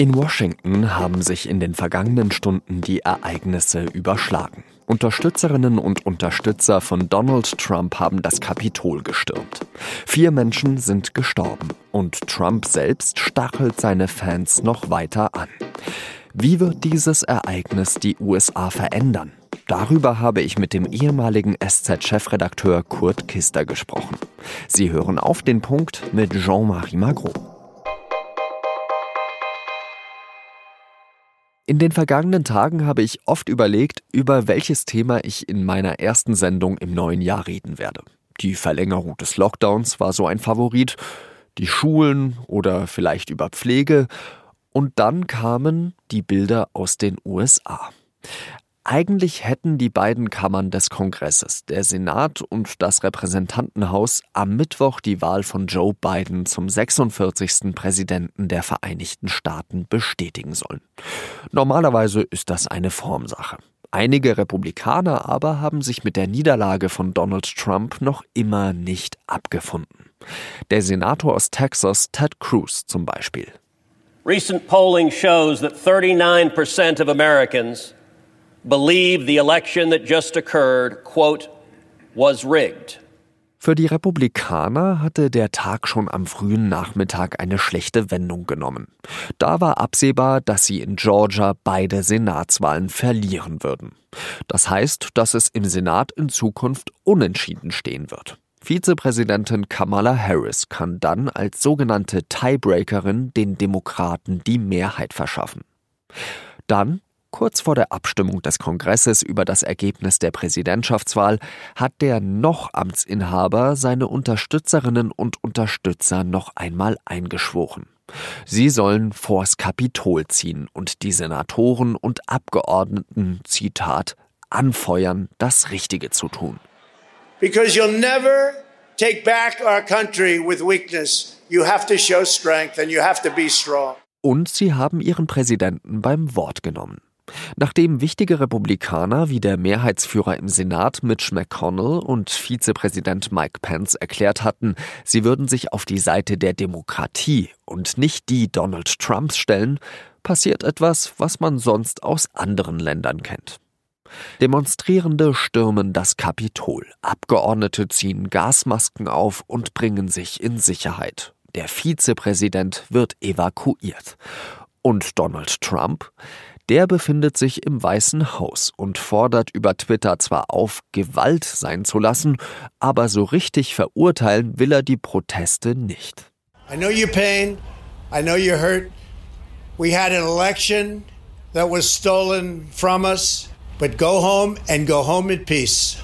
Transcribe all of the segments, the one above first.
In Washington haben sich in den vergangenen Stunden die Ereignisse überschlagen. Unterstützerinnen und Unterstützer von Donald Trump haben das Kapitol gestürmt. Vier Menschen sind gestorben und Trump selbst stachelt seine Fans noch weiter an. Wie wird dieses Ereignis die USA verändern? Darüber habe ich mit dem ehemaligen SZ-Chefredakteur Kurt Kister gesprochen. Sie hören auf den Punkt mit Jean-Marie Magro. In den vergangenen Tagen habe ich oft überlegt, über welches Thema ich in meiner ersten Sendung im neuen Jahr reden werde. Die Verlängerung des Lockdowns war so ein Favorit, die Schulen oder vielleicht über Pflege. Und dann kamen die Bilder aus den USA. Eigentlich hätten die beiden Kammern des Kongresses, der Senat und das Repräsentantenhaus, am Mittwoch die Wahl von Joe Biden zum 46. Präsidenten der Vereinigten Staaten bestätigen sollen. Normalerweise ist das eine Formsache. Einige Republikaner aber haben sich mit der Niederlage von Donald Trump noch immer nicht abgefunden. Der Senator aus Texas, Ted Cruz zum Beispiel. Recent polling shows that 39% of Americans believe the election that just occurred, quote, was rigged. Für die Republikaner hatte der Tag schon am frühen Nachmittag eine schlechte Wendung genommen. Da war absehbar, dass sie in Georgia beide Senatswahlen verlieren würden. Das heißt, dass es im Senat in Zukunft unentschieden stehen wird. Vizepräsidentin Kamala Harris kann dann als sogenannte Tiebreakerin den Demokraten die Mehrheit verschaffen. Dann Kurz vor der Abstimmung des Kongresses über das Ergebnis der Präsidentschaftswahl hat der noch Amtsinhaber seine Unterstützerinnen und Unterstützer noch einmal eingeschworen. Sie sollen vors Kapitol ziehen und die Senatoren und Abgeordneten, Zitat, anfeuern, das Richtige zu tun. Because you'll never take back our country with weakness. You have to show strength and you have to be strong. Und sie haben ihren Präsidenten beim Wort genommen. Nachdem wichtige Republikaner wie der Mehrheitsführer im Senat Mitch McConnell und Vizepräsident Mike Pence erklärt hatten, sie würden sich auf die Seite der Demokratie und nicht die Donald Trumps stellen, passiert etwas, was man sonst aus anderen Ländern kennt. Demonstrierende stürmen das Kapitol, Abgeordnete ziehen Gasmasken auf und bringen sich in Sicherheit. Der Vizepräsident wird evakuiert. Und Donald Trump? Der befindet sich im Weißen Haus und fordert über Twitter zwar auf, Gewalt sein zu lassen, aber so richtig verurteilen will er die Proteste nicht. I know your pain. I know you're hurt. We had an election that was stolen from us, but go home and go home in peace.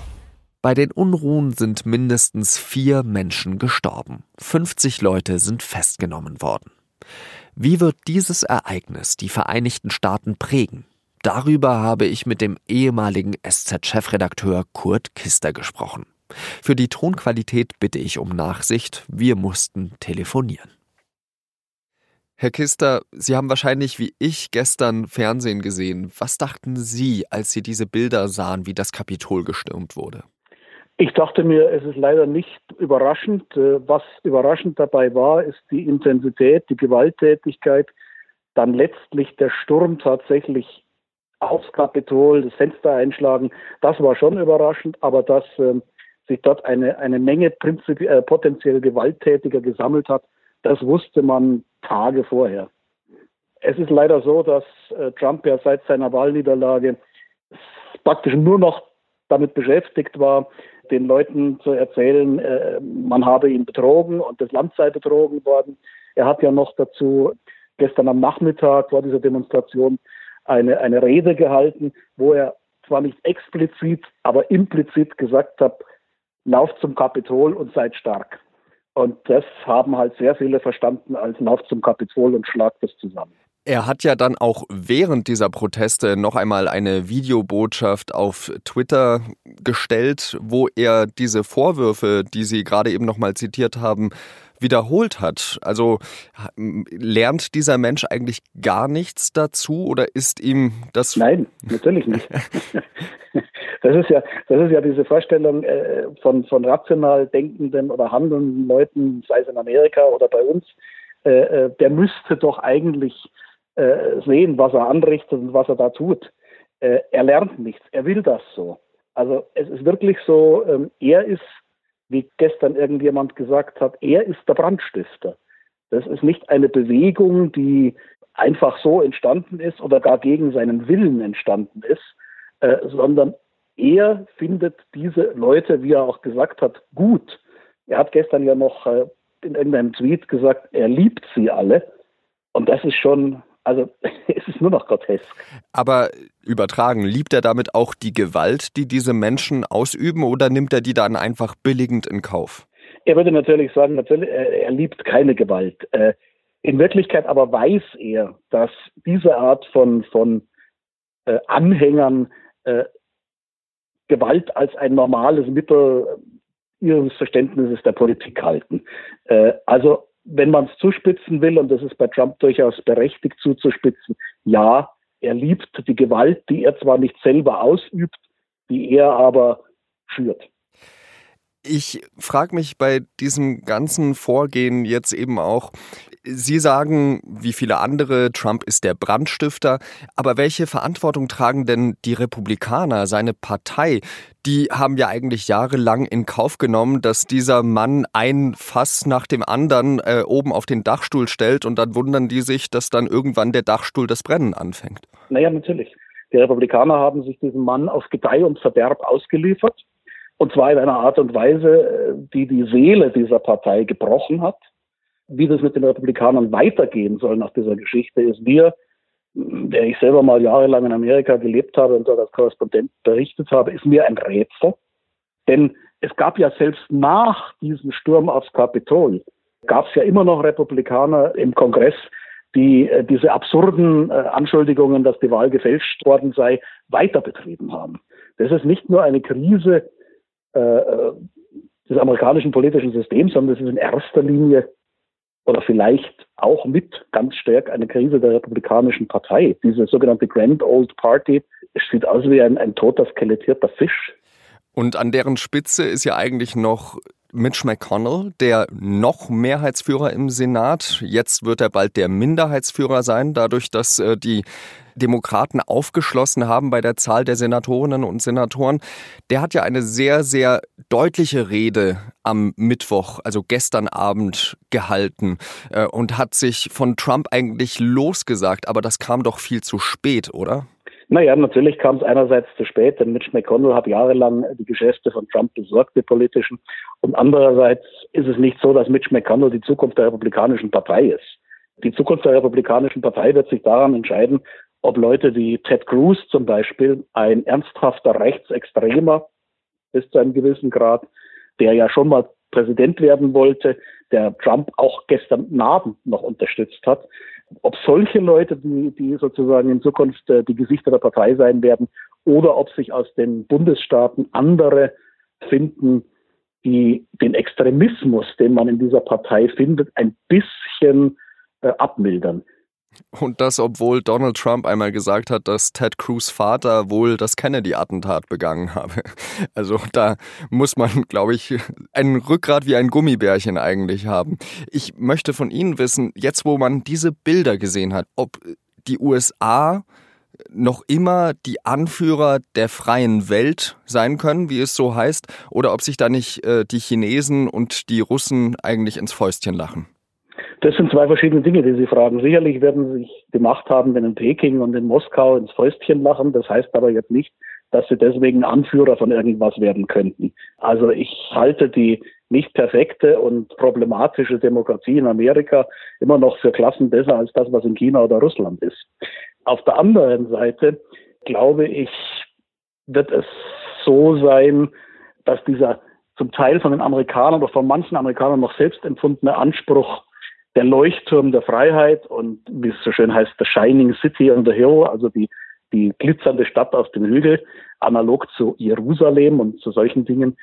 Bei den Unruhen sind mindestens vier Menschen gestorben. 50 Leute sind festgenommen worden. Wie wird dieses Ereignis die Vereinigten Staaten prägen? Darüber habe ich mit dem ehemaligen SZ-Chefredakteur Kurt Kister gesprochen. Für die Tonqualität bitte ich um Nachsicht, wir mussten telefonieren. Herr Kister, Sie haben wahrscheinlich wie ich gestern Fernsehen gesehen. Was dachten Sie, als Sie diese Bilder sahen, wie das Kapitol gestürmt wurde? Ich dachte mir, es ist leider nicht überraschend. Äh, was überraschend dabei war, ist die Intensität, die Gewalttätigkeit, dann letztlich der Sturm tatsächlich aufs Kapitol, das Fenster einschlagen. Das war schon überraschend, aber dass äh, sich dort eine, eine Menge äh, potenziell Gewalttätiger gesammelt hat, das wusste man Tage vorher. Es ist leider so, dass äh, Trump ja seit seiner Wahlniederlage praktisch nur noch damit beschäftigt war, den Leuten zu erzählen, äh, man habe ihn betrogen und das Land sei betrogen worden. Er hat ja noch dazu gestern am Nachmittag vor dieser Demonstration eine, eine Rede gehalten, wo er zwar nicht explizit, aber implizit gesagt hat, lauft zum Kapitol und seid stark. Und das haben halt sehr viele verstanden als lauft zum Kapitol und schlagt das zusammen. Er hat ja dann auch während dieser Proteste noch einmal eine Videobotschaft auf Twitter gestellt, wo er diese Vorwürfe, die Sie gerade eben noch mal zitiert haben, wiederholt hat. Also lernt dieser Mensch eigentlich gar nichts dazu oder ist ihm das? Nein, natürlich nicht. Das ist ja, das ist ja diese Vorstellung äh, von, von rational denkenden oder handelnden Leuten, sei es in Amerika oder bei uns. Äh, äh der müsste doch eigentlich äh, sehen, was er anrichtet und was er da tut. Äh, er lernt nichts, er will das so. Also es ist wirklich so, ähm, er ist, wie gestern irgendjemand gesagt hat, er ist der Brandstifter. Das ist nicht eine Bewegung, die einfach so entstanden ist oder gar gegen seinen Willen entstanden ist, äh, sondern er findet diese Leute, wie er auch gesagt hat, gut. Er hat gestern ja noch äh, in irgendeinem Tweet gesagt, er liebt sie alle. Und das ist schon, also es ist nur noch grotesk. Aber übertragen, liebt er damit auch die Gewalt, die diese Menschen ausüben, oder nimmt er die dann einfach billigend in Kauf? Er würde natürlich sagen, natürlich, er liebt keine Gewalt. Äh, in Wirklichkeit aber weiß er, dass diese Art von, von äh, Anhängern äh, Gewalt als ein normales Mittel ihres Verständnisses der Politik halten. Äh, also wenn man es zuspitzen will, und das ist bei Trump durchaus berechtigt zuzuspitzen, ja, er liebt die Gewalt, die er zwar nicht selber ausübt, die er aber führt. Ich frage mich bei diesem ganzen Vorgehen jetzt eben auch, Sie sagen, wie viele andere, Trump ist der Brandstifter, aber welche Verantwortung tragen denn die Republikaner, seine Partei? Die haben ja eigentlich jahrelang in Kauf genommen, dass dieser Mann ein Fass nach dem anderen äh, oben auf den Dachstuhl stellt und dann wundern die sich, dass dann irgendwann der Dachstuhl das Brennen anfängt. Naja, natürlich. Die Republikaner haben sich diesem Mann auf Gedeih und Verderb ausgeliefert. Und zwar in einer Art und Weise, äh, die die Seele dieser Partei gebrochen hat. Wie das mit den Republikanern weitergehen soll nach dieser Geschichte, ist mir, der ich selber mal jahrelang in Amerika gelebt habe und dort als Korrespondent berichtet habe, ist mir ein Rätsel. Denn es gab ja selbst nach diesem Sturm aufs Kapitol, gab es ja immer noch Republikaner im Kongress, die äh, diese absurden äh, Anschuldigungen, dass die Wahl gefälscht worden sei, weiter betrieben haben. Das ist nicht nur eine Krise äh, äh des amerikanischen politischen Systems, sondern das ist in erster Linie oder vielleicht auch mit ganz stark eine Krise der Republikanischen Partei. Diese sogenannte Grand Old Party sieht aus wie ein, ein toter, skelettierter Fisch. Und an deren Spitze ist ja eigentlich noch Mitch McConnell, der noch Mehrheitsführer im Senat. Jetzt wird er bald der Minderheitsführer sein, dadurch, dass äh, die Demokraten aufgeschlossen haben bei der Zahl der Senatorinnen und Senatoren. Der hat ja eine sehr, sehr deutliche Rede am Mittwoch, also gestern Abend, gehalten äh, und hat sich von Trump eigentlich losgesagt. Aber das kam doch viel zu spät, oder? Naja, natürlich kam es einerseits zu spät, denn Mitch McConnell hat jahrelang die Geschäfte von Trump besorgt, die politischen. Und andererseits ist es nicht so, dass Mitch McConnell die Zukunft der Republikanischen Partei ist. Die Zukunft der Republikanischen Partei wird sich daran entscheiden, ob Leute wie Ted Cruz zum Beispiel, ein ernsthafter Rechtsextremer bis zu einem gewissen Grad, der ja schon mal Präsident werden wollte, der Trump auch gestern Abend noch unterstützt hat, ob solche Leute, die, die sozusagen in Zukunft äh, die Gesichter der Partei sein werden, oder ob sich aus den Bundesstaaten andere finden, die den Extremismus, den man in dieser Partei findet, ein bisschen äh, abmildern. Und das, obwohl Donald Trump einmal gesagt hat, dass Ted Cruz Vater wohl das Kennedy-Attentat begangen habe. Also da muss man, glaube ich, ein Rückgrat wie ein Gummibärchen eigentlich haben. Ich möchte von Ihnen wissen, jetzt wo man diese Bilder gesehen hat, ob die USA noch immer die Anführer der freien Welt sein können, wie es so heißt, oder ob sich da nicht äh, die Chinesen und die Russen eigentlich ins Fäustchen lachen. Das sind zwei verschiedene Dinge, die Sie fragen. Sicherlich werden Sie sich die Macht haben, wenn in Peking und in Moskau ins Fäustchen lachen. Das heißt aber jetzt nicht, dass sie deswegen Anführer von irgendwas werden könnten. Also ich halte die nicht perfekte und problematische Demokratie in Amerika immer noch für Klassen besser als das, was in China oder Russland ist. Auf der anderen Seite glaube ich, wird es so sein, dass dieser zum Teil von den Amerikanern oder von manchen Amerikanern noch selbst empfundene Anspruch der Leuchtturm der Freiheit und wie es so schön heißt, the Shining City on the Hill, also die, die glitzernde Stadt auf dem Hügel, analog zu Jerusalem und zu solchen Dingen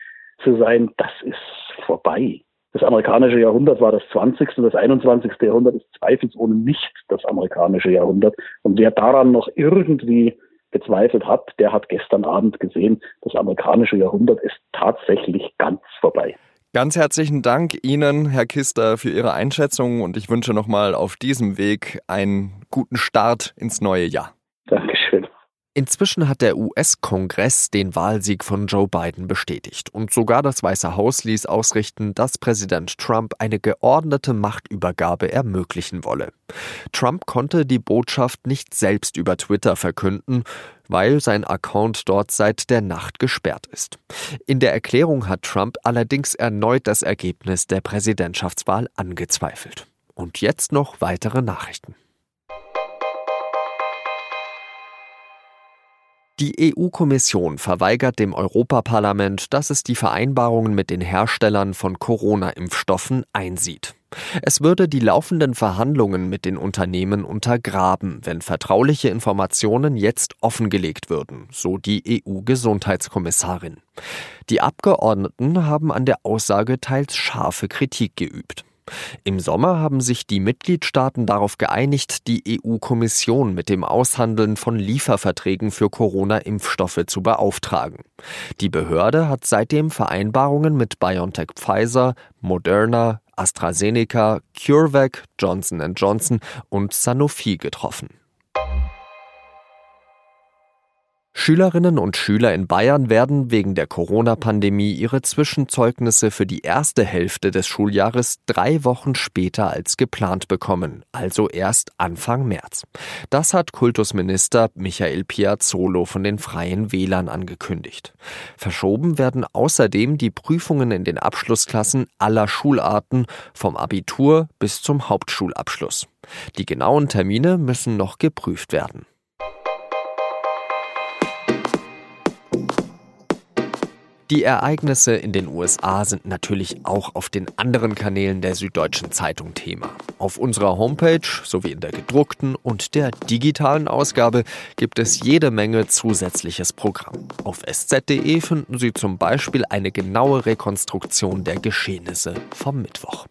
zu sein, das ist vorbei. Das amerikanische Jahrhundert war das 20. und das 21. Jahrhundert ist zweifelsohne nicht das amerikanische Jahrhundert. Und wer daran noch irgendwie gezweifelt hat, der hat gestern Abend gesehen, das amerikanische Jahrhundert ist tatsächlich ganz vorbei. Ganz herzlichen Dank Ihnen, Herr Kister, für Ihre Einschätzung und ich wünsche nochmal auf diesem Weg einen guten Start ins neue Jahr. Inzwischen hat der US-Kongress den Wahlsieg von Joe Biden bestätigt und sogar das Weiße Haus ließ ausrichten, dass Präsident Trump eine geordnete Machtübergabe ermöglichen wolle. Trump konnte die Botschaft nicht selbst über Twitter verkünden, weil sein Account dort seit der Nacht gesperrt ist. In der Erklärung hat Trump allerdings erneut das Ergebnis der Präsidentschaftswahl angezweifelt. Und jetzt noch weitere Nachrichten. Die EU-Kommission verweigert dem Europaparlament, dass es die Vereinbarungen mit den Herstellern von Corona-Impfstoffen einsieht. Es würde die laufenden Verhandlungen mit den Unternehmen untergraben, wenn vertrauliche Informationen jetzt offengelegt würden, so die EU-Gesundheitskommissarin. Die Abgeordneten haben an der Aussage teils scharfe Kritik geübt. Im Sommer haben sich die Mitgliedstaaten darauf geeinigt, die EU-Kommission mit dem Aushandeln von Lieferverträgen für Corona-Impfstoffe zu beauftragen. Die Behörde hat seitdem Vereinbarungen mit BioNTech Pfizer, Moderna, AstraZeneca, CureVac, Johnson Johnson und Sanofi getroffen. Schülerinnen und Schüler in Bayern werden wegen der Corona-Pandemie ihre Zwischenzeugnisse für die erste Hälfte des Schuljahres drei Wochen später als geplant bekommen, also erst Anfang März. Das hat Kultusminister Michael Piazzolo von den Freien Wählern angekündigt. Verschoben werden außerdem die Prüfungen in den Abschlussklassen aller Schularten, vom Abitur bis zum Hauptschulabschluss. Die genauen Termine müssen noch geprüft werden. Die Ereignisse in den USA sind natürlich auch auf den anderen Kanälen der Süddeutschen Zeitung Thema. Auf unserer Homepage sowie in der gedruckten und der digitalen Ausgabe gibt es jede Menge zusätzliches Programm. Auf sz.de finden Sie zum Beispiel eine genaue Rekonstruktion der Geschehnisse vom Mittwoch.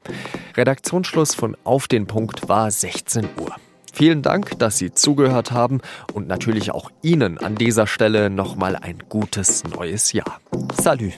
Redaktionsschluss von Auf den Punkt war 16 Uhr. Vielen Dank, dass Sie zugehört haben und natürlich auch Ihnen an dieser Stelle nochmal ein gutes neues Jahr. Salut!